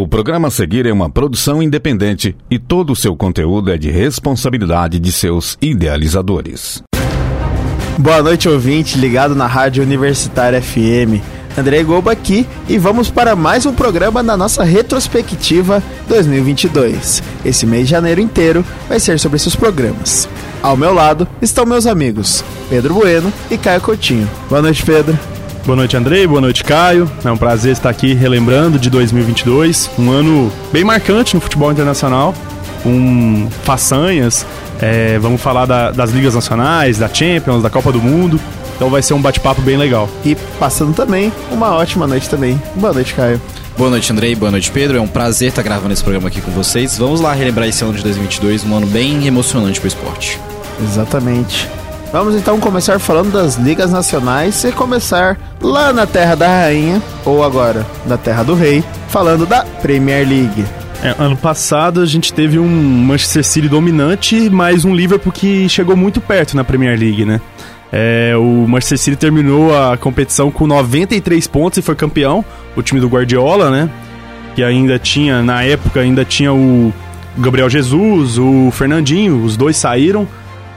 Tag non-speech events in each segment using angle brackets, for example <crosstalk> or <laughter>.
O programa a seguir é uma produção independente e todo o seu conteúdo é de responsabilidade de seus idealizadores. Boa noite, ouvinte, ligado na Rádio Universitária FM. André Goba aqui e vamos para mais um programa na nossa retrospectiva 2022. Esse mês de janeiro inteiro vai ser sobre esses programas. Ao meu lado estão meus amigos Pedro Bueno e Caio Coutinho. Boa noite, Pedro. Boa noite, Andrei. Boa noite, Caio. É um prazer estar aqui relembrando de 2022, um ano bem marcante no futebol internacional, com façanhas. É, vamos falar da, das ligas nacionais, da Champions, da Copa do Mundo. Então vai ser um bate-papo bem legal. E passando também uma ótima noite também. Boa noite, Caio. Boa noite, Andrei. Boa noite, Pedro. É um prazer estar gravando esse programa aqui com vocês. Vamos lá relembrar esse ano de 2022, um ano bem emocionante para o esporte. Exatamente. Vamos então começar falando das ligas nacionais e começar lá na Terra da Rainha, ou agora na Terra do Rei, falando da Premier League. É, ano passado a gente teve um Manchester City dominante, mas um Liverpool que chegou muito perto na Premier League, né? É, o Manchester City terminou a competição com 93 pontos e foi campeão, o time do Guardiola, né? Que ainda tinha, na época, ainda tinha o Gabriel Jesus, o Fernandinho, os dois saíram,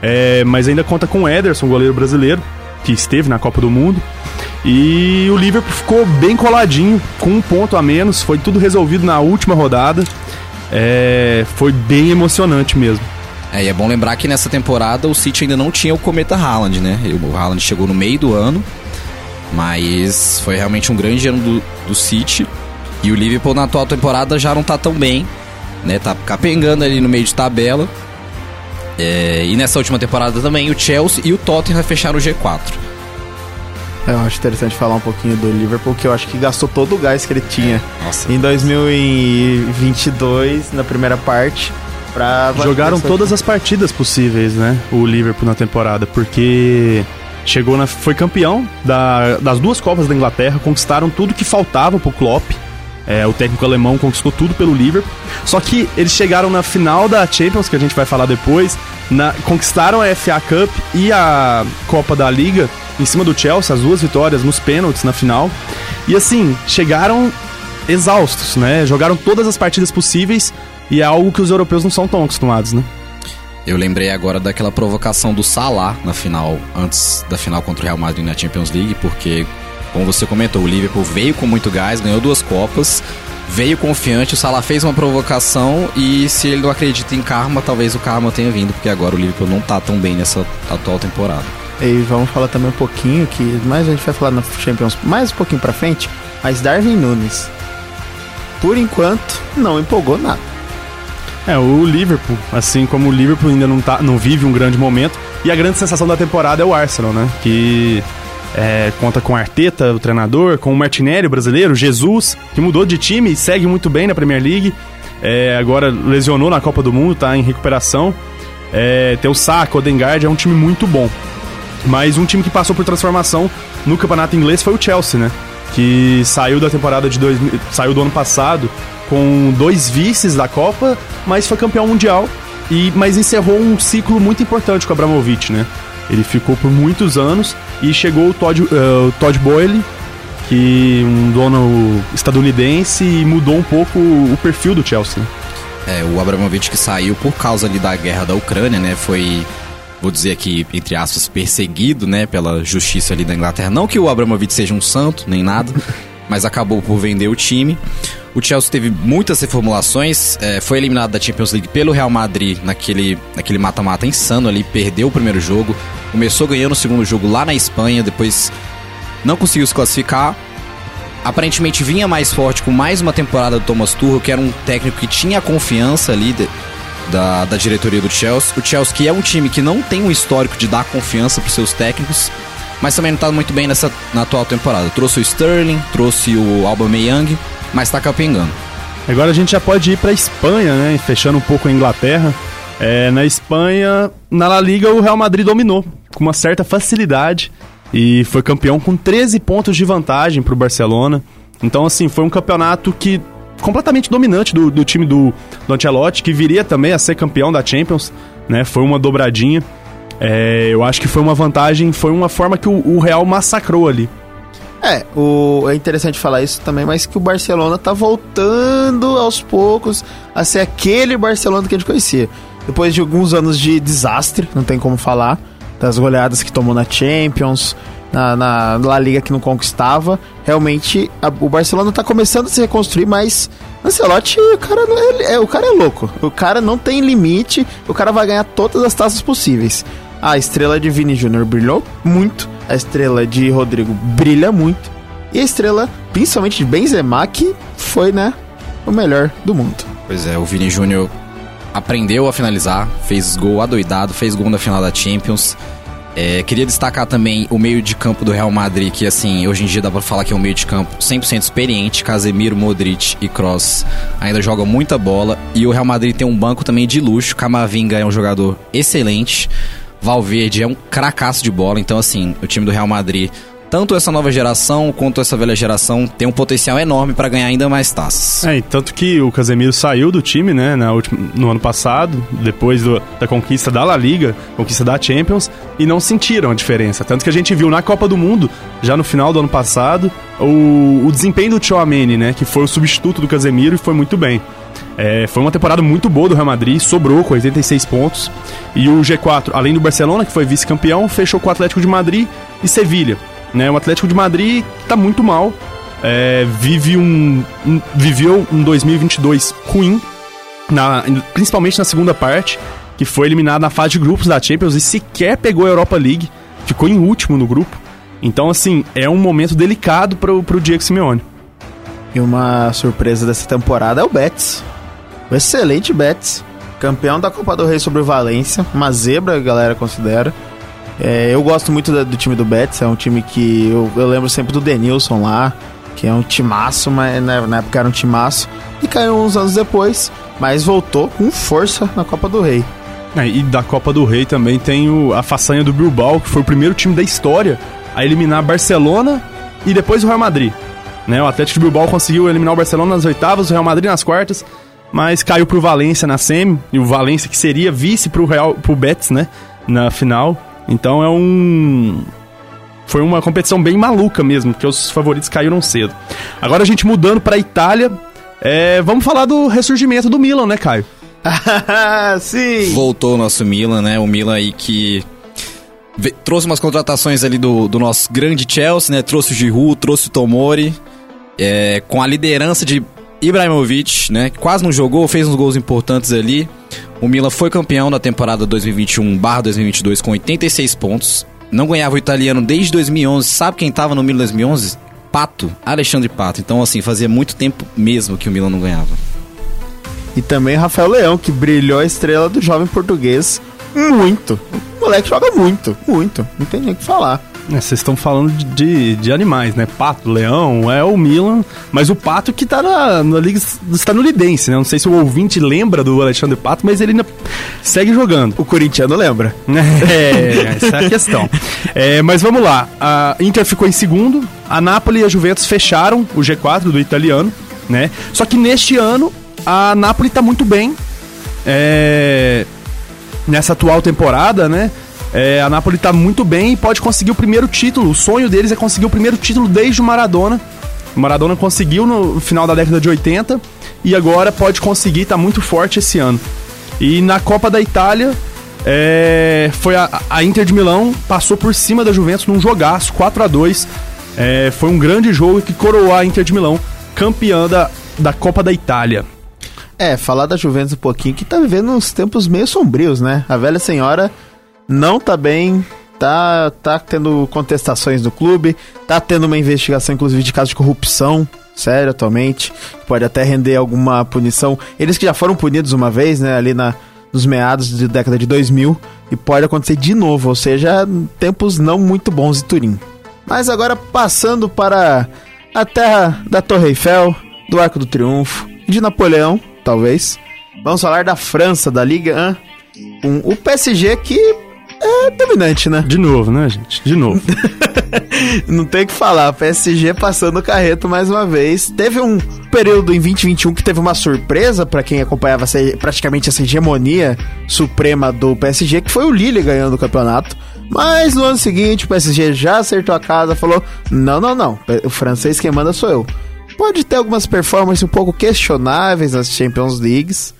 é, mas ainda conta com o Ederson, goleiro brasileiro, que esteve na Copa do Mundo. E o Liverpool ficou bem coladinho, com um ponto a menos, foi tudo resolvido na última rodada. É, foi bem emocionante mesmo. É, e é bom lembrar que nessa temporada o City ainda não tinha o Cometa Haaland, né? O Haaland chegou no meio do ano, mas foi realmente um grande ano do, do City. E o Liverpool na atual temporada já não tá tão bem, né? Tá capengando ali no meio de tabela. É, e nessa última temporada também o Chelsea e o Tottenham fecharam o G4. Eu acho interessante falar um pouquinho do Liverpool, que eu acho que gastou todo o gás que ele tinha Nossa. em 2022, na primeira parte. Pra Jogaram todas as partidas possíveis, né? O Liverpool na temporada, porque chegou na, foi campeão da, das duas Copas da Inglaterra, conquistaram tudo que faltava pro Klopp. É, o técnico alemão conquistou tudo pelo Liverpool. Só que eles chegaram na final da Champions, que a gente vai falar depois, na, conquistaram a FA Cup e a Copa da Liga em cima do Chelsea, as duas vitórias nos pênaltis na final. E assim, chegaram exaustos, né? Jogaram todas as partidas possíveis e é algo que os europeus não são tão acostumados, né? Eu lembrei agora daquela provocação do Salah na final, antes da final contra o Real Madrid na Champions League, porque, como você comentou, o Liverpool veio com muito gás, ganhou duas Copas, veio confiante, o Salah fez uma provocação e se ele não acredita em karma, talvez o karma tenha vindo, porque agora o Liverpool não tá tão bem nessa atual temporada. E vamos falar também um pouquinho, que mais a gente vai falar na Champions mais um pouquinho pra frente, mas Darwin Nunes, por enquanto, não empolgou nada. É, o Liverpool, assim como o Liverpool ainda não, tá, não vive um grande momento, e a grande sensação da temporada é o Arsenal, né? Que é, conta com Arteta, o treinador, com o Martinelli, o brasileiro, Jesus, que mudou de time e segue muito bem na Premier League. É, agora lesionou na Copa do Mundo, tá em recuperação. É, tem o Saka, o Odegaard, é um time muito bom. Mas um time que passou por transformação no campeonato inglês foi o Chelsea, né? Que saiu da temporada de dois, saiu do ano passado com dois vices da Copa, mas foi campeão mundial e mas encerrou um ciclo muito importante com o Abramovich, né? Ele ficou por muitos anos e chegou o Todd, uh, Todd Boyle, que um dono estadunidense e mudou um pouco o perfil do Chelsea. Né? É, o Abramovich que saiu por causa ali da guerra da Ucrânia, né? Foi vou dizer aqui, entre aspas, perseguido, né, pela justiça ali da Inglaterra. Não que o Abramovich seja um santo, nem nada, mas acabou por vender o time. O Chelsea teve muitas reformulações, é, foi eliminado da Champions League pelo Real Madrid naquele naquele mata-mata insano ali, perdeu o primeiro jogo, começou ganhando o segundo jogo lá na Espanha, depois não conseguiu se classificar. Aparentemente vinha mais forte com mais uma temporada do Thomas Tuchel, que era um técnico que tinha confiança ali de, da, da diretoria do Chelsea. O Chelsea que é um time que não tem um histórico de dar confiança para seus técnicos, mas também não está muito bem nessa na atual temporada. Trouxe o Sterling, trouxe o Aubameyang, mas está capengando. Agora a gente já pode ir para Espanha, né? Fechando um pouco a Inglaterra. É, na Espanha, na La Liga, o Real Madrid dominou com uma certa facilidade e foi campeão com 13 pontos de vantagem para o Barcelona. Então, assim, foi um campeonato que completamente dominante do, do time do, do Ancelotti, que viria também a ser campeão da Champions, né? Foi uma dobradinha. É, eu acho que foi uma vantagem, foi uma forma que o, o Real massacrou ali. É, o, é interessante falar isso também, mas que o Barcelona tá voltando aos poucos a ser aquele Barcelona que a gente conhecia. Depois de alguns anos de desastre, não tem como falar, das goleadas que tomou na Champions, na, na La Liga que não conquistava, realmente a, o Barcelona tá começando a se reconstruir, mas Ancelotti, o cara, é, é, o cara é louco. O cara não tem limite, o cara vai ganhar todas as taças possíveis. A estrela de Vini Júnior brilhou muito a estrela de Rodrigo brilha muito. E a estrela, principalmente de Benzema, que foi, né, o melhor do mundo. Pois é, o Vini Júnior aprendeu a finalizar, fez gol adoidado, fez gol na final da Champions. É, queria destacar também o meio de campo do Real Madrid, que assim, hoje em dia dá pra falar que é um meio de campo 100% experiente. Casemiro, Modric e Kroos ainda jogam muita bola. E o Real Madrid tem um banco também de luxo. Camavinga é um jogador excelente. Valverde é um cracaço de bola, então assim, o time do Real Madrid, tanto essa nova geração quanto essa velha geração, tem um potencial enorme para ganhar ainda mais taças. É, e tanto que o Casemiro saiu do time, né, na última, no ano passado, depois do, da conquista da La Liga, conquista da Champions, e não sentiram a diferença. Tanto que a gente viu na Copa do Mundo, já no final do ano passado, o, o desempenho do Chouameni, né, que foi o substituto do Casemiro e foi muito bem. É, foi uma temporada muito boa do Real Madrid, sobrou com 86 pontos. E o G4, além do Barcelona, que foi vice-campeão, fechou com o Atlético de Madrid e Sevilha. Né? O Atlético de Madrid está muito mal, é, vive um, um, viveu um 2022 ruim, na, principalmente na segunda parte, que foi eliminado na fase de grupos da Champions e sequer pegou a Europa League, ficou em último no grupo. Então, assim, é um momento delicado para o Diego Simeone. E uma surpresa dessa temporada é o Betis. O excelente Betis. Campeão da Copa do Rei sobre o Valência. Uma zebra, a galera considera. É, eu gosto muito do, do, time do Betis. É um time que eu, eu, lembro sempre do Denilson lá. Que é um timaço, mas na, na época era um timaço. E caiu uns anos depois. Mas voltou com força na Copa do Rei. É, e da Copa do Rei também tem o, a façanha do Bilbao, que foi o primeiro time da história a eliminar Barcelona e depois o Real Madrid. Né? O Atlético de Bilbao conseguiu eliminar o Barcelona nas oitavas, o Real Madrid nas quartas, mas caiu pro Valência na semi, e o Valência que seria vice pro Real, pro Betis, né, na final. Então é um foi uma competição bem maluca mesmo, porque os favoritos caíram cedo. Agora a gente mudando para Itália, é, vamos falar do ressurgimento do Milan, né, Caio? <laughs> Sim. Voltou o nosso Milan, né? O Milan aí que trouxe umas contratações ali do, do nosso grande Chelsea, né? Trouxe o Giroud, trouxe o Tomori é, com a liderança de Ibrahimovic, né? Que quase não jogou, fez uns gols importantes ali. O Milan foi campeão da temporada 2021/2022 com 86 pontos. Não ganhava o italiano desde 2011. Sabe quem estava no Milan 2011? Pato, Alexandre Pato. Então, assim, fazia muito tempo mesmo que o Milan não ganhava. E também Rafael Leão, que brilhou a estrela do jovem português muito. O moleque joga muito, muito. Não tem nem o que falar. É, vocês estão falando de, de, de, animais, né? Pato, leão, é o Milan, mas o Pato que tá na, na Liga Estadunidense, né? Não sei se o ouvinte lembra do Alexandre Pato, mas ele ainda segue jogando. O corintiano lembra. <laughs> É, essa é a questão. É, mas vamos lá. A Inter ficou em segundo, a Napoli e a Juventus fecharam o G4 do italiano, né? Só que neste ano a Napoli tá muito bem. É, nessa atual temporada, né? É, a Napoli tá muito bem e pode conseguir o primeiro título. O sonho deles é conseguir o primeiro título desde o Maradona. O Maradona conseguiu no final da década de 80 e agora pode conseguir, tá muito forte esse ano. E na Copa da Itália, é, foi a, a, Inter de Milão passou por cima da Juventus num jogaço, 4 a 2 é, Foi um grande jogo que coroou a Inter de Milão campeã da, da Copa da Itália. É, falar da Juventus um pouquinho, que tá vivendo uns tempos meio sombrios, né? A velha senhora não tá bem, tá, tá tendo contestações do clube, tá tendo uma investigação, inclusive, de caso de corrupção, sério, atualmente. Pode até render alguma punição. Eles que já foram punidos uma vez, né, ali na, nos meados da década de 2000, e pode acontecer de novo, ou seja, tempos não muito bons de Turim. Mas agora passando para a terra da Torre Eiffel, do Arco do Triunfo, de Napoleão, talvez. Vamos falar da França, da Liga 1. Um, o PSG que é dominante, né? De novo, né, gente? De novo. <laughs> Não tem o que falar. PSG passando o carreto mais uma vez. Teve um período em 2021 que teve uma surpresa para quem acompanhava essa, praticamente essa hegemonia suprema do PSG, que foi o Lille ganhando o campeonato. Mas no ano seguinte o PSG já acertou a casa, falou: "Não, não, não. O francês quem manda sou eu". Pode ter algumas performances um pouco questionáveis nas Champions Leagues,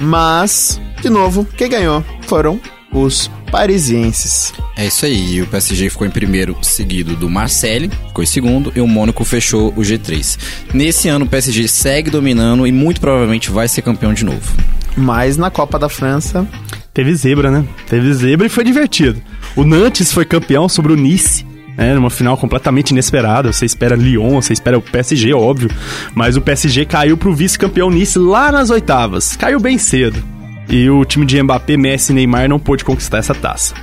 mas de novo, quem ganhou foram os parisienses. É isso aí, o PSG ficou em primeiro, seguido do Marseille, ficou em segundo, e o Mônaco fechou o G3. Nesse ano o PSG segue dominando e muito provavelmente vai ser campeão de novo. Mas na Copa da França. Teve zebra, né? Teve zebra e foi divertido. O Nantes foi campeão sobre o Nice. É, numa final completamente inesperada. Você espera Lyon, você espera o PSG, óbvio. Mas o PSG caiu pro vice-campeão Nice lá nas oitavas. Caiu bem cedo. E o time de Mbappé, Messi e Neymar não pôde conquistar essa taça.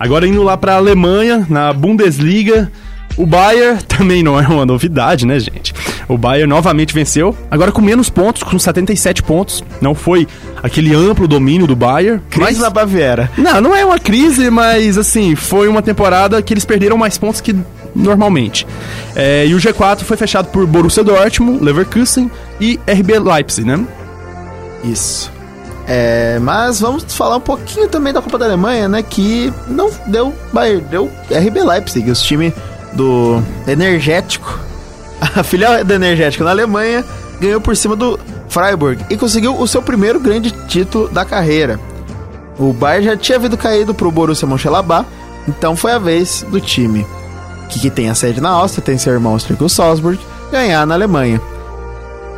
Agora indo lá pra Alemanha, na Bundesliga, o Bayern <laughs> também não é uma novidade, né, gente? O Bayern novamente venceu, agora com menos pontos, com 77 pontos. Não foi aquele amplo domínio do Bayern. Crise mas... na Baviera. Não, não é uma crise, mas assim, foi uma temporada que eles perderam mais pontos que normalmente. É, e o G4 foi fechado por Borussia Dortmund, Leverkusen e RB Leipzig, né? Isso. É, mas vamos falar um pouquinho também da Copa da Alemanha, né? Que não deu Bayern, deu RB Leipzig, os time do Energético, a filial do Energético na Alemanha, ganhou por cima do Freiburg e conseguiu o seu primeiro grande título da carreira. O Bayern já tinha vindo caído para o Borussia Mönchengladbach, então foi a vez do time que, tem a sede na Áustria, tem seu irmão austríaco Salzburg, ganhar na Alemanha.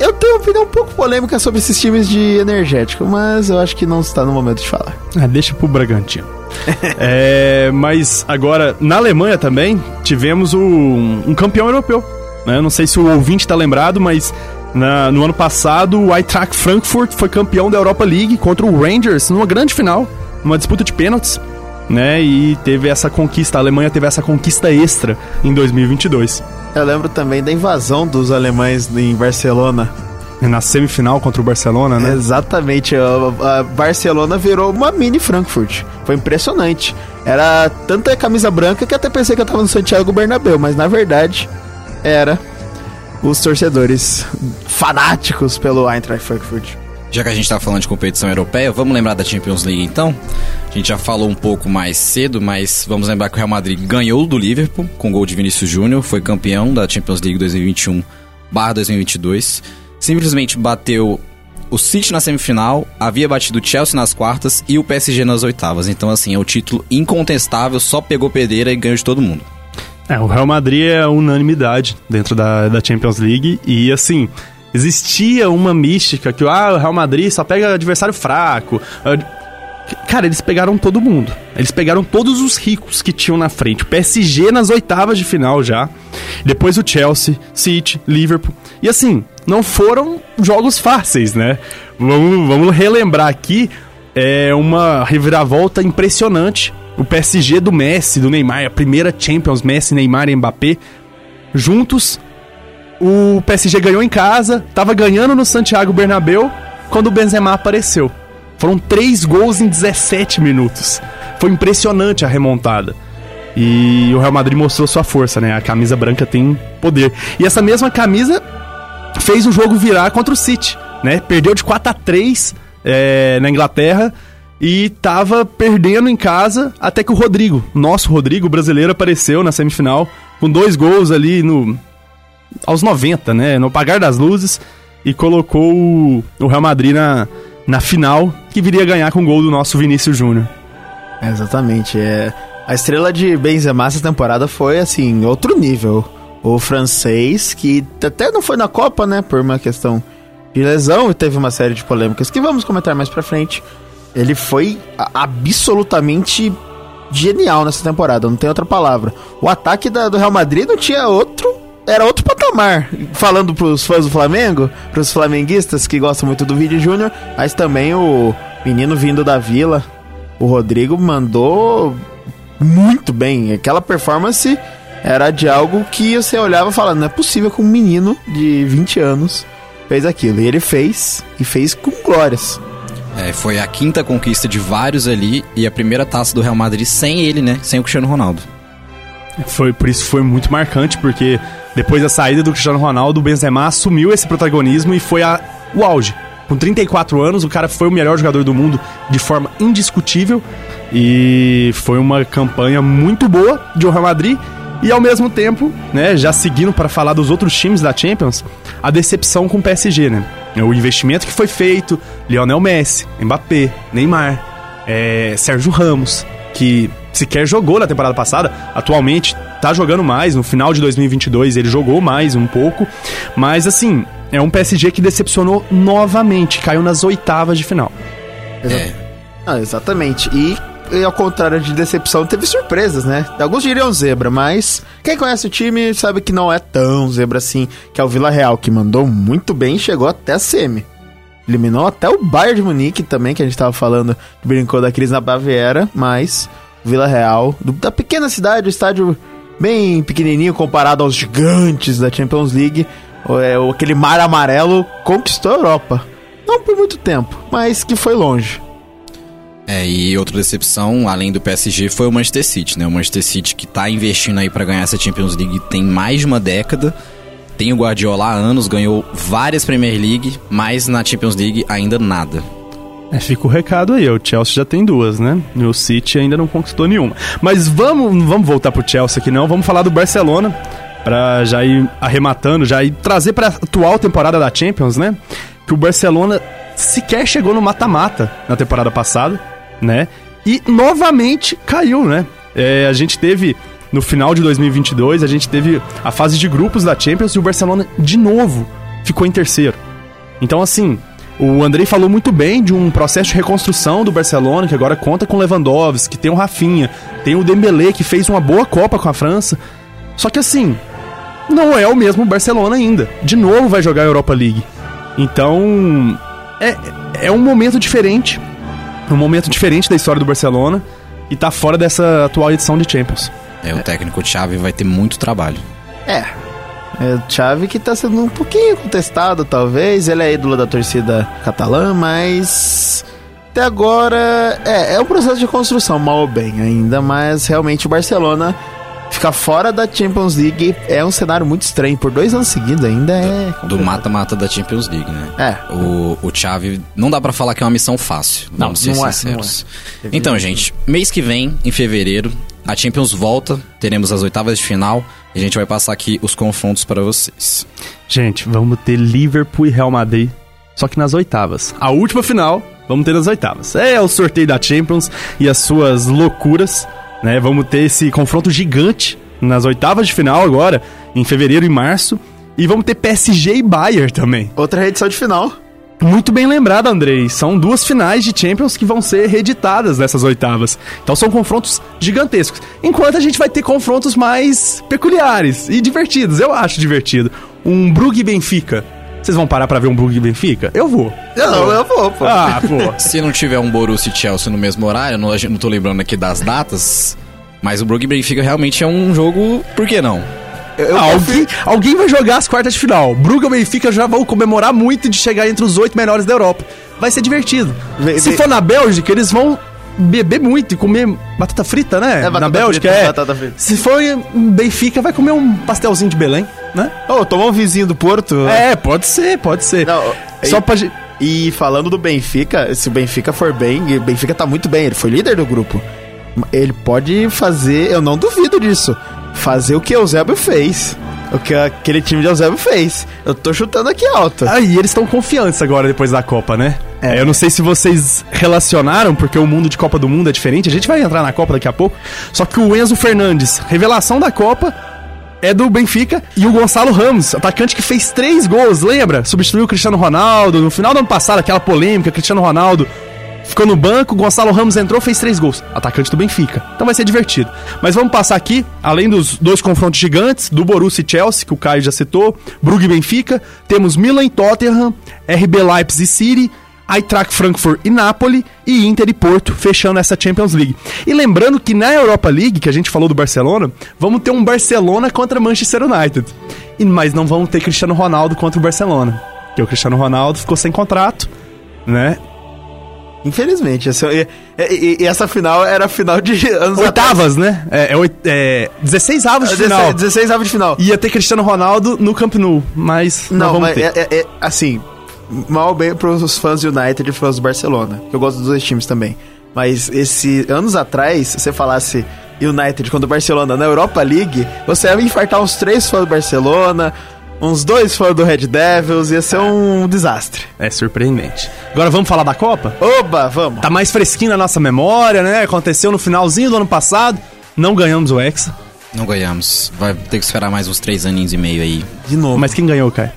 Eu tenho uma opinião um pouco polêmica sobre esses times de energético, mas eu acho que não está no momento de falar. Ah, deixa pro Bragantino. <laughs> é, mas agora, na Alemanha também, tivemos o, um campeão europeu. Né? Não sei se o ouvinte está lembrado, mas na, no ano passado o Eintracht Frankfurt foi campeão da Europa League contra o Rangers numa grande final, numa disputa de pênaltis. Né, e teve essa conquista, a Alemanha teve essa conquista extra em 2022. Eu lembro também da invasão dos alemães em Barcelona. Na semifinal contra o Barcelona, né? Exatamente. A, a Barcelona virou uma mini Frankfurt. Foi impressionante. Era tanta camisa branca que até pensei que eu tava no Santiago Bernabéu, mas na verdade era os torcedores fanáticos pelo Eintracht Frankfurt. Já que a gente tá falando de competição europeia, vamos lembrar da Champions League então? A gente já falou um pouco mais cedo, mas vamos lembrar que o Real Madrid ganhou do Liverpool com gol de Vinícius Júnior, foi campeão da Champions League 2021/2022. Simplesmente bateu o City na semifinal, havia batido o Chelsea nas quartas e o PSG nas oitavas. Então, assim, é o título incontestável, só pegou pedreira e ganhou de todo mundo. É, o Real Madrid é unanimidade dentro da, da Champions League e, assim, existia uma mística que ah, o Real Madrid só pega adversário fraco. Cara, eles pegaram todo mundo. Eles pegaram todos os ricos que tinham na frente. O PSG nas oitavas de final já. Depois o Chelsea, City, Liverpool. E assim, não foram jogos fáceis, né? Vamos, vamos relembrar aqui. É uma reviravolta impressionante. O PSG do Messi, do Neymar, a primeira Champions, Messi, Neymar e Mbappé, juntos. O PSG ganhou em casa, tava ganhando no Santiago Bernabéu quando o Benzema apareceu. Foram três gols em 17 minutos. Foi impressionante a remontada. E o Real Madrid mostrou sua força, né? A camisa branca tem poder. E essa mesma camisa fez o jogo virar contra o City, né? Perdeu de 4 a 3 é, na Inglaterra e tava perdendo em casa até que o Rodrigo, nosso Rodrigo brasileiro, apareceu na semifinal com dois gols ali no aos 90, né? No apagar das luzes e colocou o, o Real Madrid na, na final, que viria ganhar com o gol do nosso Vinícius Júnior. exatamente. É, a estrela de Benzema essa temporada foi, assim, outro nível. O francês, que até não foi na Copa, né, por uma questão de lesão e teve uma série de polêmicas que vamos comentar mais pra frente. Ele foi absolutamente genial nessa temporada, não tem outra palavra. O ataque da, do Real Madrid não tinha outro era outro patamar. Falando pros fãs do Flamengo, pros flamenguistas que gostam muito do Vini Júnior, mas também o menino vindo da vila, o Rodrigo, mandou muito bem. Aquela performance era de algo que você olhava falando, não é possível que um menino de 20 anos fez aquilo. E ele fez, e fez com glórias. É, foi a quinta conquista de vários ali e a primeira taça do Real Madrid sem ele, né? Sem o Cristiano Ronaldo. Foi, por isso foi muito marcante, porque depois da saída do Cristiano Ronaldo, o Benzema assumiu esse protagonismo e foi a, o auge. Com 34 anos, o cara foi o melhor jogador do mundo de forma indiscutível. E foi uma campanha muito boa de Real Madrid. E ao mesmo tempo, né, já seguindo para falar dos outros times da Champions, a decepção com o PSG, né? O investimento que foi feito, Lionel Messi, Mbappé, Neymar, é, Sérgio Ramos, que sequer jogou na temporada passada, atualmente tá jogando mais, no final de 2022 ele jogou mais um pouco, mas assim, é um PSG que decepcionou novamente, caiu nas oitavas de final. É. Ah, exatamente. E, e, ao contrário de decepção, teve surpresas, né? Alguns diriam zebra, mas quem conhece o time sabe que não é tão zebra assim, que é o Vila Real, que mandou muito bem e chegou até a semi. Eliminou até o Bayern de Munique também, que a gente tava falando, brincou da crise na Baviera, mas Vila Real, do, da pequena cidade, o estádio bem pequenininho comparado aos gigantes da Champions League, é, aquele mar amarelo conquistou a Europa. Não por muito tempo, mas que foi longe. É, e outra decepção, além do PSG, foi o Manchester City, né? O Manchester City que tá investindo aí para ganhar essa Champions League tem mais de uma década. Tem o Guardiola há anos, ganhou várias Premier League, mas na Champions League ainda nada. É, fica o recado aí, o Chelsea já tem duas, né? E o City ainda não conquistou nenhuma. Mas vamos, vamos voltar pro Chelsea aqui não, vamos falar do Barcelona, para já ir arrematando, já ir trazer para atual temporada da Champions, né? Que o Barcelona sequer chegou no mata-mata na temporada passada, né? E novamente caiu, né? É, a gente teve no final de 2022, a gente teve a fase de grupos da Champions e o Barcelona de novo ficou em terceiro. Então assim, o Andrei falou muito bem de um processo de reconstrução do Barcelona, que agora conta com Lewandowski, que tem o Rafinha, tem o Dembélé, que fez uma boa Copa com a França. Só que assim, não é o mesmo Barcelona ainda. De novo vai jogar a Europa League. Então, é, é um momento diferente. Um momento diferente da história do Barcelona. E tá fora dessa atual edição de Champions. É, o técnico Xavi vai ter muito trabalho. É, é o Xavi que tá sendo um pouquinho contestado, talvez. Ele é ídolo da torcida catalã, mas até agora é, é um processo de construção, mal ou bem ainda, mas realmente o Barcelona ficar fora da Champions League é um cenário muito estranho. Por dois anos seguidos ainda é. Do mata-mata da Champions League, né? É. O, o Xavi, não dá para falar que é uma missão fácil. Não, vamos ser não é, sinceros. não é. Então, gente, mês que vem, em fevereiro, a Champions volta, teremos as oitavas de final e a gente vai passar aqui os confrontos para vocês. Gente, vamos ter Liverpool e Real Madrid, só que nas oitavas. A última final, vamos ter nas oitavas. É o sorteio da Champions e as suas loucuras, né? Vamos ter esse confronto gigante nas oitavas de final agora, em fevereiro e março. E vamos ter PSG e Bayern também. Outra reedição de final. Muito bem lembrado, Andrei. São duas finais de Champions que vão ser reeditadas nessas oitavas. Então são confrontos gigantescos. Enquanto a gente vai ter confrontos mais peculiares e divertidos. Eu acho divertido. Um Brugge Benfica. Vocês vão parar pra ver um Brugge Benfica? Eu vou. Eu não, eu vou, pô. Ah, pô. <laughs> Se não tiver um Borussia e Chelsea no mesmo horário, não, a gente- não tô lembrando aqui das datas, mas o Brugge Benfica realmente é um jogo, por que não? Eu, eu Ah, alguém, alguém vai jogar as quartas de final. Brugge e Benfica já vão comemorar muito de chegar entre os oito melhores da Europa. Vai ser divertido. Se for na Bélgica, eles vão beber muito e comer batata frita, né? É, batata na Bélgica frita, é. batata frita. Se for em Benfica, vai comer um pastelzinho de Belém, né? Ô, tomar um vizinho do Porto. É, pode ser, pode ser. Não, Só e- pra. E falando do Benfica, se o Benfica for bem, e o Benfica tá muito bem, ele foi líder do grupo. Ele pode fazer, eu não duvido disso, fazer o que Eusébio fez. O que aquele time de Eusébio fez. Eu tô chutando aqui alto. Ah, e eles estão confiantes agora depois da Copa, né? É. É, eu não sei se vocês relacionaram, porque o mundo de Copa do Mundo é diferente. A gente vai entrar na Copa daqui a pouco. Só que o Enzo Fernandes, revelação da Copa, é do Benfica. E o Gonçalo Ramos, atacante que fez três gols, lembra? Substituiu o Cristiano Ronaldo. No final do ano passado, aquela polêmica, Cristiano Ronaldo ficou no banco, Gonçalo Ramos entrou, fez três gols. Atacante do Benfica. Então vai ser divertido. Mas vamos passar aqui, além dos dois confrontos gigantes, do Borussia e Chelsea, que o Caio já citou, Brugge e Benfica, temos Milan e Tottenham, RB Leipzig e City, Eintracht Frankfurt e Napoli e Inter e Porto fechando essa Champions League. E lembrando que na Europa League, que a gente falou do Barcelona, vamos ter um Barcelona contra Manchester United. E, mas não vamos ter Cristiano Ronaldo contra o Barcelona. Porque o Cristiano Ronaldo ficou sem contrato, né? Infelizmente. essa- e, e- e essa final era a final de <laughs> anos Oitavas, né? É, é, é 16 avos de atrás. final. 16 avos de final. Ia ter Cristiano Ronaldo no Camp Nou, mas não, Não, vamos mas ter. é, é- é- assim, mal bem pros fãs do United e fãs do Barcelona. Eu gosto dos dois times também. Mas esse anos atrás, se você falasse United contra o Barcelona na Europa League, você ia infartar uns três fãs do Barcelona, uns dois fãs do Red Devils, ia ser um desastre. É surpreendente. Agora vamos falar da Copa? Oba, vamos. Tá mais fresquinho na nossa memória, né? Aconteceu no finalzinho do ano passado. Não ganhamos o Hexa. Não ganhamos. Vai ter que esperar mais uns três aninhos e meio aí. De novo. Mas quem ganhou, Kai?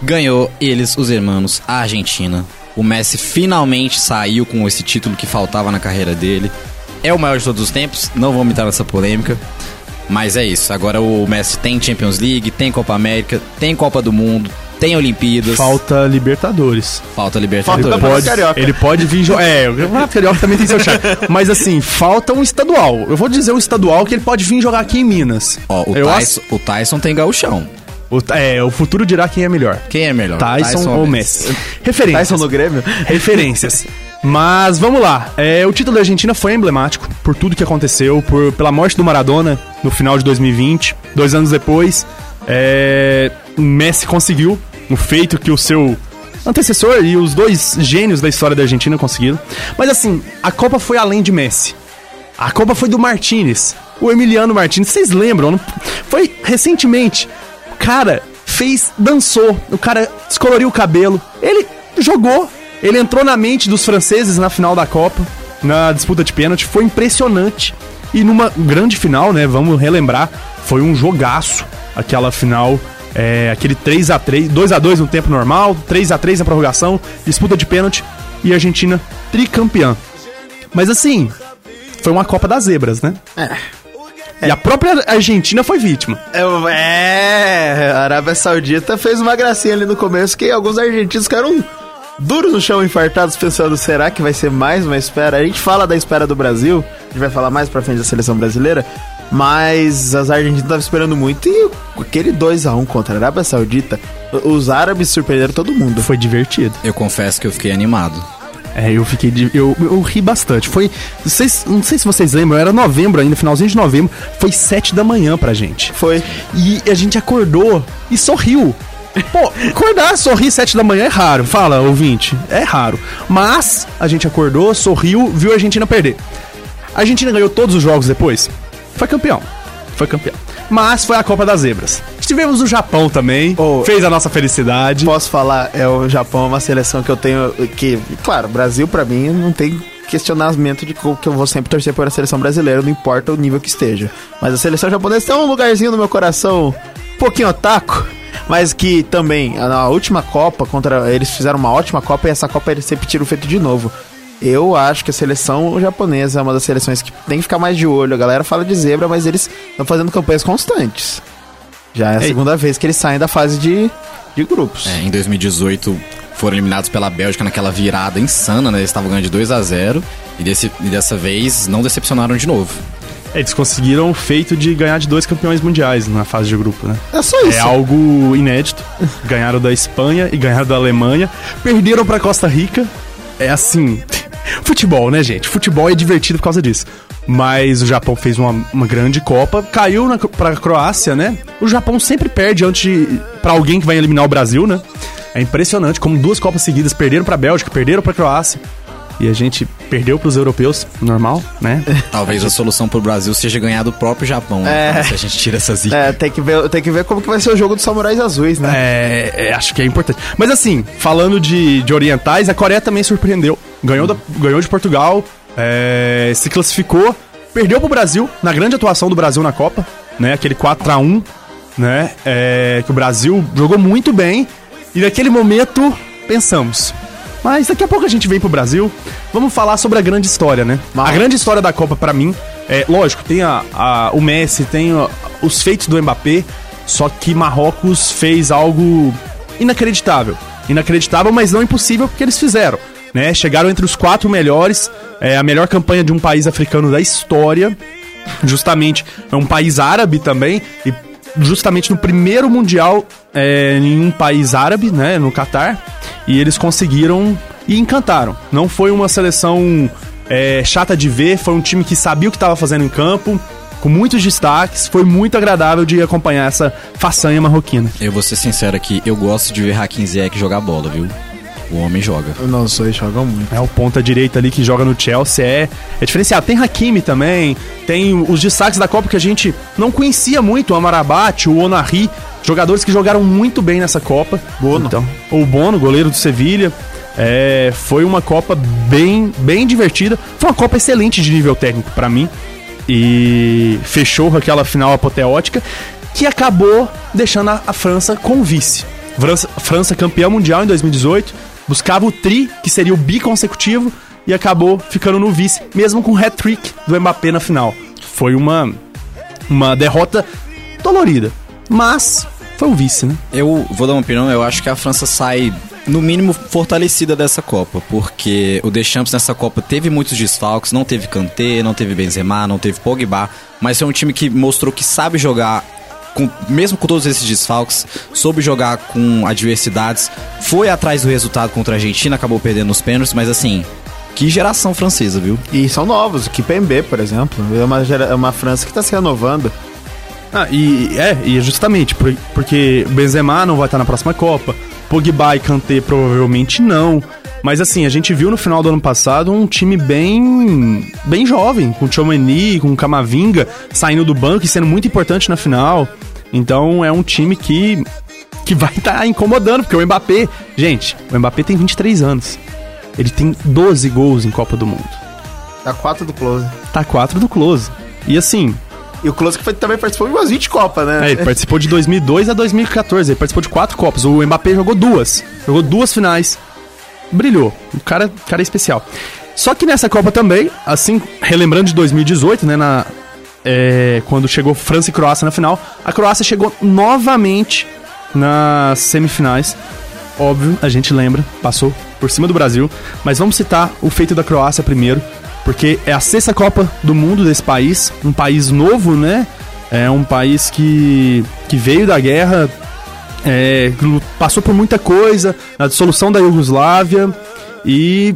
Ganhou eles, os irmãos, a Argentina. O Messi finalmente saiu com esse título que faltava na carreira dele. É o maior de todos os tempos, não vou entrar nessa polêmica. Mas é isso. Agora o Messi tem Champions League, tem Copa América, tem Copa do Mundo, tem Olimpíadas. Falta Libertadores. Falta Falta Libertadores. Campeonato pode, Carioca. ele pode vir jogar. É, o Campeonato <laughs> Carioca também tem seu charme. Mas assim, falta um estadual. Eu vou dizer um estadual que ele pode vir jogar aqui em Minas. Ó, o, Eu Tyson, o Tyson tem gauchão. O, é, o futuro dirá quem é melhor. Quem é melhor? Tyson, ou Messi? Referências. Tyson no Grêmio? Referências. <laughs> Mas vamos lá. É, o título da Argentina foi emblemático por tudo que aconteceu, por, pela morte do Maradona no final de 2020. Dois anos depois, é, Messi conseguiu o feito que o seu antecessor e os dois gênios da história da Argentina conseguiram. Mas assim, a Copa foi além de Messi. A Copa foi do Martinez, o Emiliano Martinez. Vocês lembram? Foi recentemente. O cara fez, dançou, o cara descoloriu o cabelo. Ele jogou, ele entrou na mente dos franceses na final da Copa, na disputa de pênalti. Foi impressionante. E numa grande final, né? Vamos relembrar, foi um jogaço aquela final. É, aquele 3 a 3 2 a 2 no tempo normal, 3 a 3 na prorrogação, disputa de pênalti e a Argentina tricampeã. Mas assim, foi uma Copa das Zebras, né? E a própria Argentina foi vítima. É, a Arábia Saudita fez uma gracinha ali no começo que alguns argentinos ficaram duros no chão, infartados, pensando, será que vai ser mais uma espera? A gente fala da espera do Brasil, a gente vai falar mais pra frente da seleção brasileira, mas as argentinas estavam esperando muito e aquele 2x1 contra a Arábia Saudita, os árabes surpreenderam todo mundo. Foi divertido. Eu confesso que eu fiquei animado. É, eu fiquei. de- eu, eu ri bastante. Foi. Vocês, não sei se vocês lembram, era novembro ainda, finalzinho de novembro. Foi sete da manhã pra gente. Foi. E a gente acordou e sorriu. Pô, acordar, sorrir sete da manhã é raro. Fala, ouvinte, é raro. Mas a gente acordou, sorriu, viu a Argentina perder. A Argentina ganhou todos os jogos depois. Foi campeão. Foi campeão. Mas foi a Copa das Zebras. Tivemos o Japão também, Oh. fez a nossa felicidade. Posso falar, é o Japão é uma seleção que eu tenho que, claro, Brasil pra mim não tem questionamento de que eu vou sempre torcer por a seleção brasileira, não importa o nível que esteja. Mas a seleção japonesa tem um lugarzinho no meu coração, um pouquinho otaku, mas que também na última Copa contra eles fizeram uma ótima Copa e essa Copa eles repetiram o feito de novo. Eu acho que a seleção japonesa é uma das seleções que tem que ficar mais de olho. A galera fala de zebra, mas eles estão fazendo campanhas constantes. Já é a Ei. segunda vez que eles saem da fase de, de grupos. É, em 2018 foram eliminados pela Bélgica naquela virada insana, né? Eles estavam ganhando de 2 a 0 e, desse, e dessa vez não decepcionaram de novo. Eles conseguiram o feito de ganhar de dois campeões mundiais na fase de grupo, né? É só isso. É algo inédito. <laughs> Ganharam da Espanha e ganharam da Alemanha. Perderam pra Costa Rica. É assim. <laughs> Futebol, né, gente? Futebol é divertido por causa disso. Mas o Japão fez uma, uma grande Copa, caiu na, pra Croácia, né? O Japão sempre perde antes de, pra alguém que vai eliminar o Brasil, né? É impressionante como duas Copas seguidas perderam pra Bélgica, perderam pra Croácia. E a gente perdeu pros europeus, normal, né? <laughs> Talvez a solução pro Brasil seja ganhar do próprio Japão, né? É. Se a gente tira essa zica. É, tem que, ver, tem que ver como que vai ser o jogo dos samurais azuis, né? É, é, acho que é importante. Mas assim, falando de, de orientais, a Coreia também surpreendeu. Ganhou, da- ganhou de Portugal, é, se classificou, perdeu pro Brasil, na grande atuação do Brasil na Copa, né? Aquele 4x1, né? É, que o Brasil jogou muito bem. E naquele momento, pensamos. Mas daqui a pouco a gente vem pro Brasil. Vamos falar sobre a grande história, né? Mas- A grande história da Copa pra mim, é lógico, tem a, a- o Messi, tem a- os feitos do Mbappé, só que Marrocos fez algo inacreditável. Inacreditável, mas não impossível porque eles fizeram. Né? Chegaram entre os quatro melhores, é a melhor campanha de um país africano da história. Justamente é um país árabe também e justamente no primeiro mundial é, em um país árabe, né, no Catar, e eles conseguiram e encantaram. Não foi uma seleção é, chata de ver, foi um time que sabia o que estava fazendo em campo, com muitos destaques, foi muito agradável de acompanhar essa façanha marroquina. Eu vou ser sincero aqui, eu gosto de ver Hakim Ziyech jogar bola, viu? O homem joga. Os dois jogam muito. É o ponta direita ali que joga no Chelsea, é, é diferenciado. Tem Hakimi também, tem os destaques da Copa que a gente não conhecia muito, o Amarabat, o Onari, jogadores que jogaram muito bem nessa Copa. Bono. Então, o Bono, goleiro do Sevilha. É, foi uma Copa bem, bem divertida. Foi uma Copa excelente de nível técnico para mim. E fechou aquela final apoteótica que acabou deixando a, a França com vice. França, França campeã mundial em 2018, buscava o tri, que seria o bi consecutivo, e acabou ficando no vice, mesmo com o hat-trick do Mbappé na final. Foi uma, uma derrota dolorida, mas foi o vice, né? Eu vou dar uma opinião, eu acho que a França sai, no mínimo, fortalecida dessa Copa, porque o Deschamps nessa Copa teve muitos desfalques, não teve Kanté, não teve Benzema, não teve Pogba, mas é um time que mostrou que sabe jogar com, mesmo com todos esses desfalques, soube jogar com adversidades, foi atrás do resultado contra a Argentina, acabou perdendo os pênaltis, mas assim, que geração francesa, viu? E são novos, o Kipembe, por exemplo. É uma, gera- é uma França que tá se renovando. Ah, e é, e é justamente por- porque Benzema não vai estar na próxima Copa, Pogba e Kanté provavelmente não. Mas assim, a gente viu no final do ano passado um time bem bem jovem, com Chomeni, com Camavinga saindo do banco e sendo muito importante na final. Então é um time que que vai <laughs> estar incomodando, porque o Mbappé, gente, o Mbappé tem 23 anos. Ele tem 12 gols em Copa do Mundo. Tá 4 do Close. Tá 4 do Close. E assim, E o Close que também participou de umas 20 Copas, né? É, ele participou de 2002 a 2014. Ele participou de quatro Copas. O Mbappé jogou duas. Jogou duas finais. Brilhou. O cara, cara é especial. Só que nessa Copa também, assim, relembrando de 2018, né, na, é, quando chegou França e Croácia na final, a Croácia chegou novamente nas semifinais. Óbvio, a gente lembra, passou por cima do Brasil. Mas vamos citar o feito da Croácia primeiro, porque é a sexta Copa do Mundo desse país, um país novo, né? É um país que, que veio da guerra, é, passou por muita coisa, na dissolução da Iugoslávia e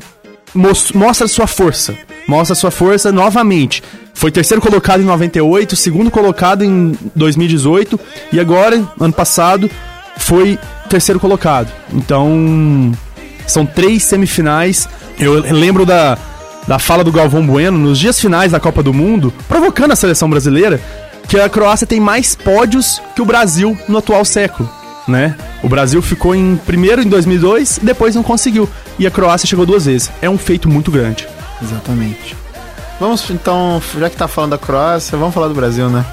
mos- mostra sua força. Mostra sua força novamente. Foi terceiro colocado em 98, segundo colocado em 2018 e agora, ano passado, foi terceiro colocado. Então, são três semifinais. Eu lembro da, da fala do Galvão Bueno nos dias finais da Copa do Mundo, provocando a seleção brasileira, que a Croácia tem mais pódios que o Brasil no atual século. Né? O Brasil ficou em primeiro em 2002, depois não conseguiu. E a Croácia chegou duas vezes. É um feito muito grande. Exatamente. Vamos então, já que tá falando da Croácia, vamos falar do Brasil, né?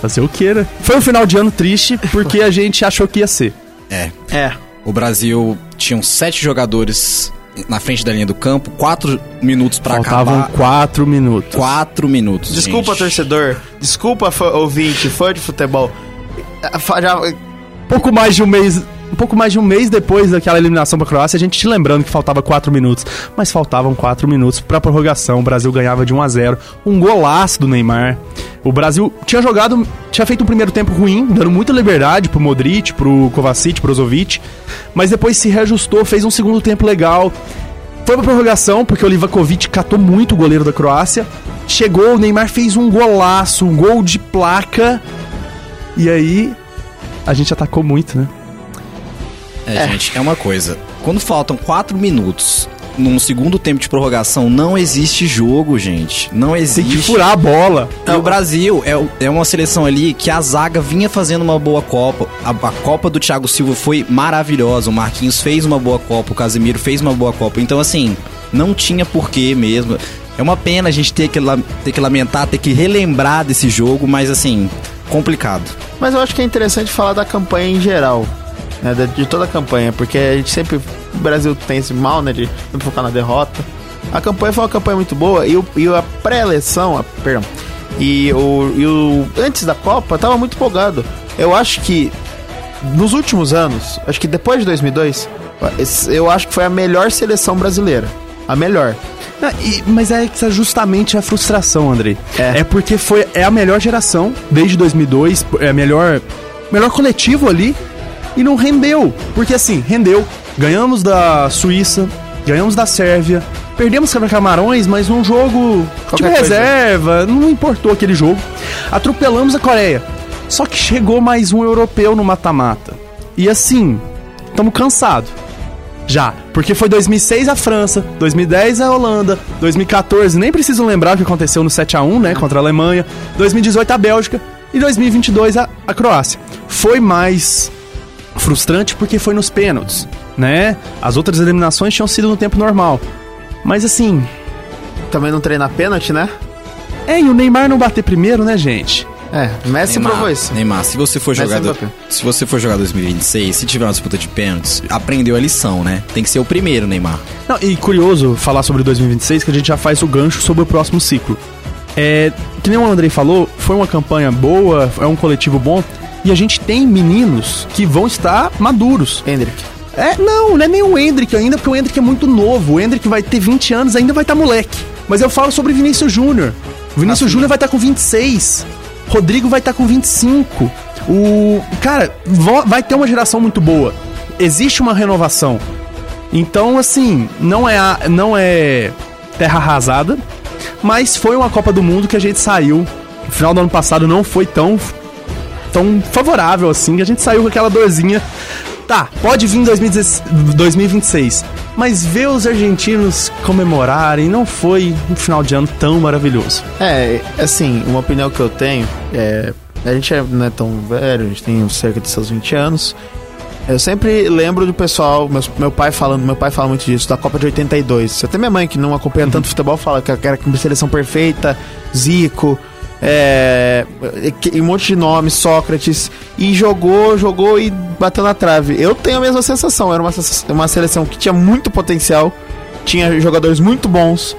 Fazer o que, né? Foi um final de ano triste porque a gente achou que ia ser. É. É. O Brasil tinha sete jogadores na frente da linha do campo, quatro minutos pra Faltavam acabar. quatro minutos. Quatro minutos. Desculpa, gente. torcedor. Desculpa, fã- ouvinte, fã de futebol. Ah, pouco mais de um mês. Um pouco mais de um mês depois daquela eliminação pra Croácia, a gente te lembrando que faltava 4 minutos. Mas faltavam 4 minutos pra prorrogação. O Brasil ganhava de 1 a 0 Um golaço do Neymar. O Brasil tinha jogado. Tinha feito um primeiro tempo ruim, dando muita liberdade pro Modric, pro Kovacic, pro Brozovic. Mas depois se reajustou, fez um segundo tempo legal. Foi pra prorrogação, porque o Livakovic catou muito o goleiro da Croácia. Chegou, o Neymar fez um golaço, um gol de placa. E aí, a gente atacou muito, né? É, gente, é uma coisa. Quando faltam quatro minutos num segundo tempo de prorrogação, não existe jogo, gente. Não Tem existe. que furar a bola. E o Brasil é, é uma seleção ali que a zaga vinha fazendo uma boa Copa. A, a Copa do Thiago Silva foi maravilhosa. O Marquinhos fez uma boa Copa, o Casemiro fez uma boa Copa. Então, assim, não tinha porquê mesmo. É uma pena a gente ter que, ter que lamentar, ter que relembrar desse jogo, mas assim, complicado. Mas eu acho que é interessante falar da campanha em geral. Né, de, de toda a campanha, porque a gente sempre. O Brasil tem esse mal, né? De sempre focar na derrota. A campanha foi uma campanha muito boa e, o, e a pré-eleição, perdão, e o, e o. Antes da Copa, tava muito empolgado. Eu acho que. Nos últimos anos, acho que depois de 2002, esse- eu acho que foi a melhor seleção brasileira. A melhor. Ah, e- mas é que justamente a frustração, Andrei. É. É. porque foi é a melhor geração desde 2002, é a melhor melhor coletivo ali e não rendeu. Porque assim, rendeu. Ganhamos da Suíça, ganhamos da Sérvia, perdemos contra Camarões, mas num jogo Qualquer time coisa. reserva, não importou aquele jogo. Atropelamos a Coreia. Só que chegou mais um europeu no mata-mata. E assim, estamos cansados. Já, porque foi 2006 a França, 2010 a Holanda, 2014 nem preciso lembrar o que aconteceu no 7 a 1 né, contra a Alemanha, 2018 a Bélgica e 2022 a, a Croácia. Foi mais frustrante porque foi nos pênaltis, né? As outras eliminações tinham sido no tempo normal. Mas assim, Também não treina pênalti, né? é, e o Neymar não bater primeiro, né, gente? É, Messi Neymar, provou isso. Neymar, se você for jogar. Se você for jogar 2026, se tiver uma disputa de pênaltis, aprendeu a lição, né? Tem que ser o primeiro, Neymar. Não, e curioso falar sobre 2026, que a gente já faz o gancho sobre o próximo ciclo. É, que nem o Andrei falou, foi uma campanha boa, é um coletivo bom, e a gente tem meninos que vão estar maduros. Hendrick. É, não, não é nem o Hendrick ainda, porque o Hendrick é muito novo. O Hendrick vai ter 20 anos, ainda vai estar moleque. Mas eu falo sobre Vinícius Júnior. O Vinícius Júnior vai estar com 26. Rodrigo vai estar com 25. O. Cara, vai ter uma geração muito boa. Existe uma renovação. Então, assim, não é, a- não é terra arrasada, mas foi uma Copa do Mundo que a gente saiu. No final do ano passado não foi tão tão favorável assim, que a gente saiu com aquela dorzinha. Tá, pode vir em 2016 2026, mas ver os argentinos comemorarem não foi um final de ano tão maravilhoso. É, assim, uma opinião que eu tenho é. A gente é, não é tão velho, a gente tem cerca de seus 20 anos. Eu sempre lembro do pessoal, meus- meu pai falando, meu pai fala muito disso, da Copa de 82. Até minha mãe, que não acompanha tanto futebol, fala que era uma seleção perfeita, Zico, é, um monte de nomes, Sócrates, e jogou, jogou e bateu na trave. Eu tenho a mesma sensação, era uma, uma seleção que tinha muito potencial, tinha jogadores muito bons,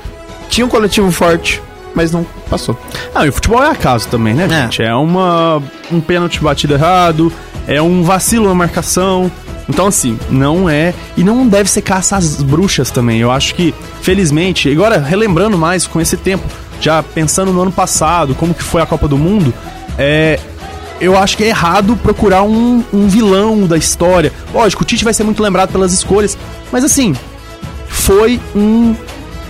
tinha um coletivo forte, mas não passou. Ah, e o futebol é acaso também, né, É. gente? É uma um pênalti batido errado, é um vacilo na marcação. Então, assim, não é. E não deve ser caça às bruxas também. Eu acho que, felizmente, agora relembrando mais com esse tempo, já pensando no ano passado, como que foi a Copa do Mundo, é. Eu acho que é errado procurar um, um vilão da história. Lógico, o Tite vai ser muito lembrado pelas escolhas, mas assim, foi um,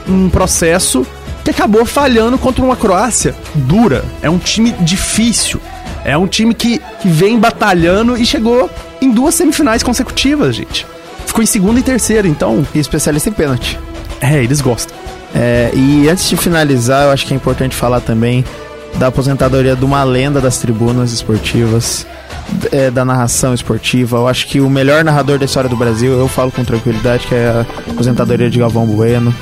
um processo que acabou falhando contra uma Croácia dura. É um time difícil. É um time que, que vem batalhando e chegou em duas semifinais consecutivas, gente. Ficou em segunda e terceira, então. E especialista em pênalti. É, eles gostam. É, e antes de finalizar, eu acho que é importante falar também da aposentadoria de uma lenda das tribunas esportivas, é, da narração esportiva. Eu acho que o melhor narrador da história do Brasil, eu falo com tranquilidade, que é a aposentadoria de Galvão Bueno.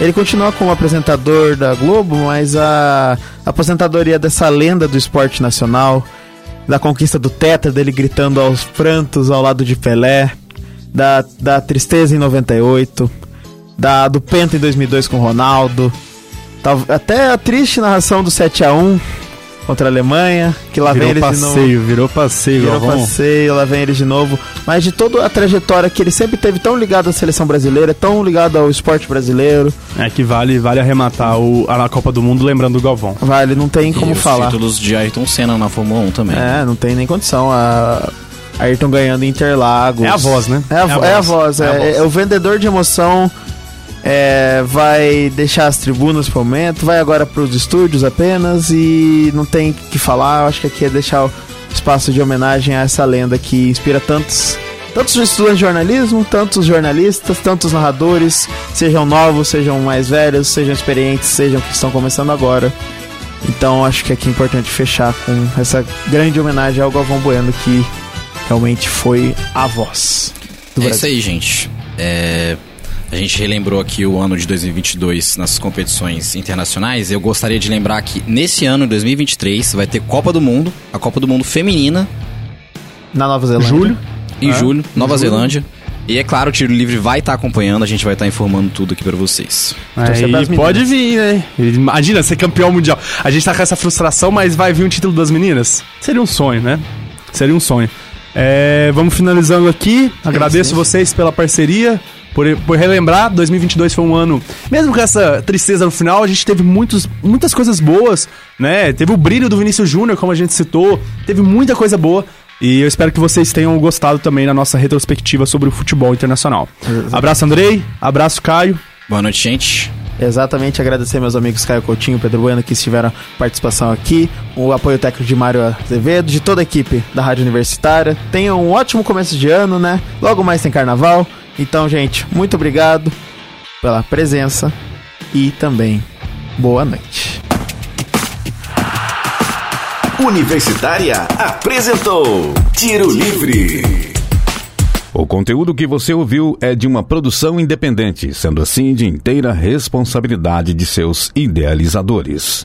Ele continua como apresentador da Globo, mas a aposentadoria dessa lenda do esporte nacional, da conquista do Tetra, dele gritando aos prantos ao lado de Pelé, da, da tristeza em 98, da, do Penta em 2002 com Ronaldo, até a triste narração do 7 a 1 contra a Alemanha, que lá vem Virou eles de novo. passeio, virou passeio, Virou Galvão. passeio, lá vem eles de novo. Mas de toda a trajetória que ele sempre teve tão ligado à seleção brasileira, tão ligado ao esporte brasileiro, É que vale, vale arrematar o, a Copa do Mundo lembrando do Galvão. vale, não tem como e os falar. títulos de Ayrton Senna na Fórmula 1 também. É, não tem nem condição. A Ayrton ganhando Interlagos. É a voz, né? É a, vo- é a voz, é, É a voz. é o vendedor de emoção. É, vai deixar as tribunas pro momento, vai agora pros estúdios apenas e não tem o que falar. Eu acho que aqui é deixar o espaço de homenagem a essa lenda que inspira tantos. Tantos estudantes de jornalismo, tantos jornalistas, tantos narradores, sejam novos, sejam mais velhos, sejam experientes, sejam que estão começando agora. Então acho que aqui é importante fechar com essa grande homenagem ao Galvão Bueno, que realmente foi a voz do É Brasil. isso aí, gente. É, a gente relembrou aqui o ano de 2022 nas competições internacionais. Eu gostaria de lembrar que nesse ano, 2023, vai ter Copa do Mundo, a Copa do Mundo feminina, Na Nova Zelândia. Julho. em É, julho, Nova julho. Zelândia. E é claro, o Tiro Livre vai estar acompanhando, a gente vai estar informando tudo aqui pra vocês. Torcer Aí pode vir, né? Imagina ser campeão mundial. A gente tá com essa frustração, mas vai vir um título das meninas? Seria um sonho, né? Seria um sonho. É, vamos finalizando aqui. Agradeço sim. vocês pela parceria, por, por relembrar. 2022 foi um ano, mesmo com essa tristeza no final, a gente teve muitos, muitas coisas boas, né? Teve o brilho do Vinícius Júnior, como a gente citou. Teve muita coisa boa. E eu espero que vocês tenham gostado também da nossa retrospectiva sobre o futebol internacional. Abraço, Andrei. Abraço, Caio. Boa noite, gente. Exatamente, agradecer meus amigos Caio Coutinho e Pedro Bueno que estiveram participação aqui, o apoio técnico de Mário Azevedo, de toda a equipe da Rádio Universitária. Tenham um ótimo começo de ano, né? Logo mais tem carnaval Então, gente, muito obrigado pela presença e também boa noite. Universitária apresentou Tiro Livre. O conteúdo que você ouviu é de uma produção independente, sendo assim de inteira responsabilidade de seus idealizadores.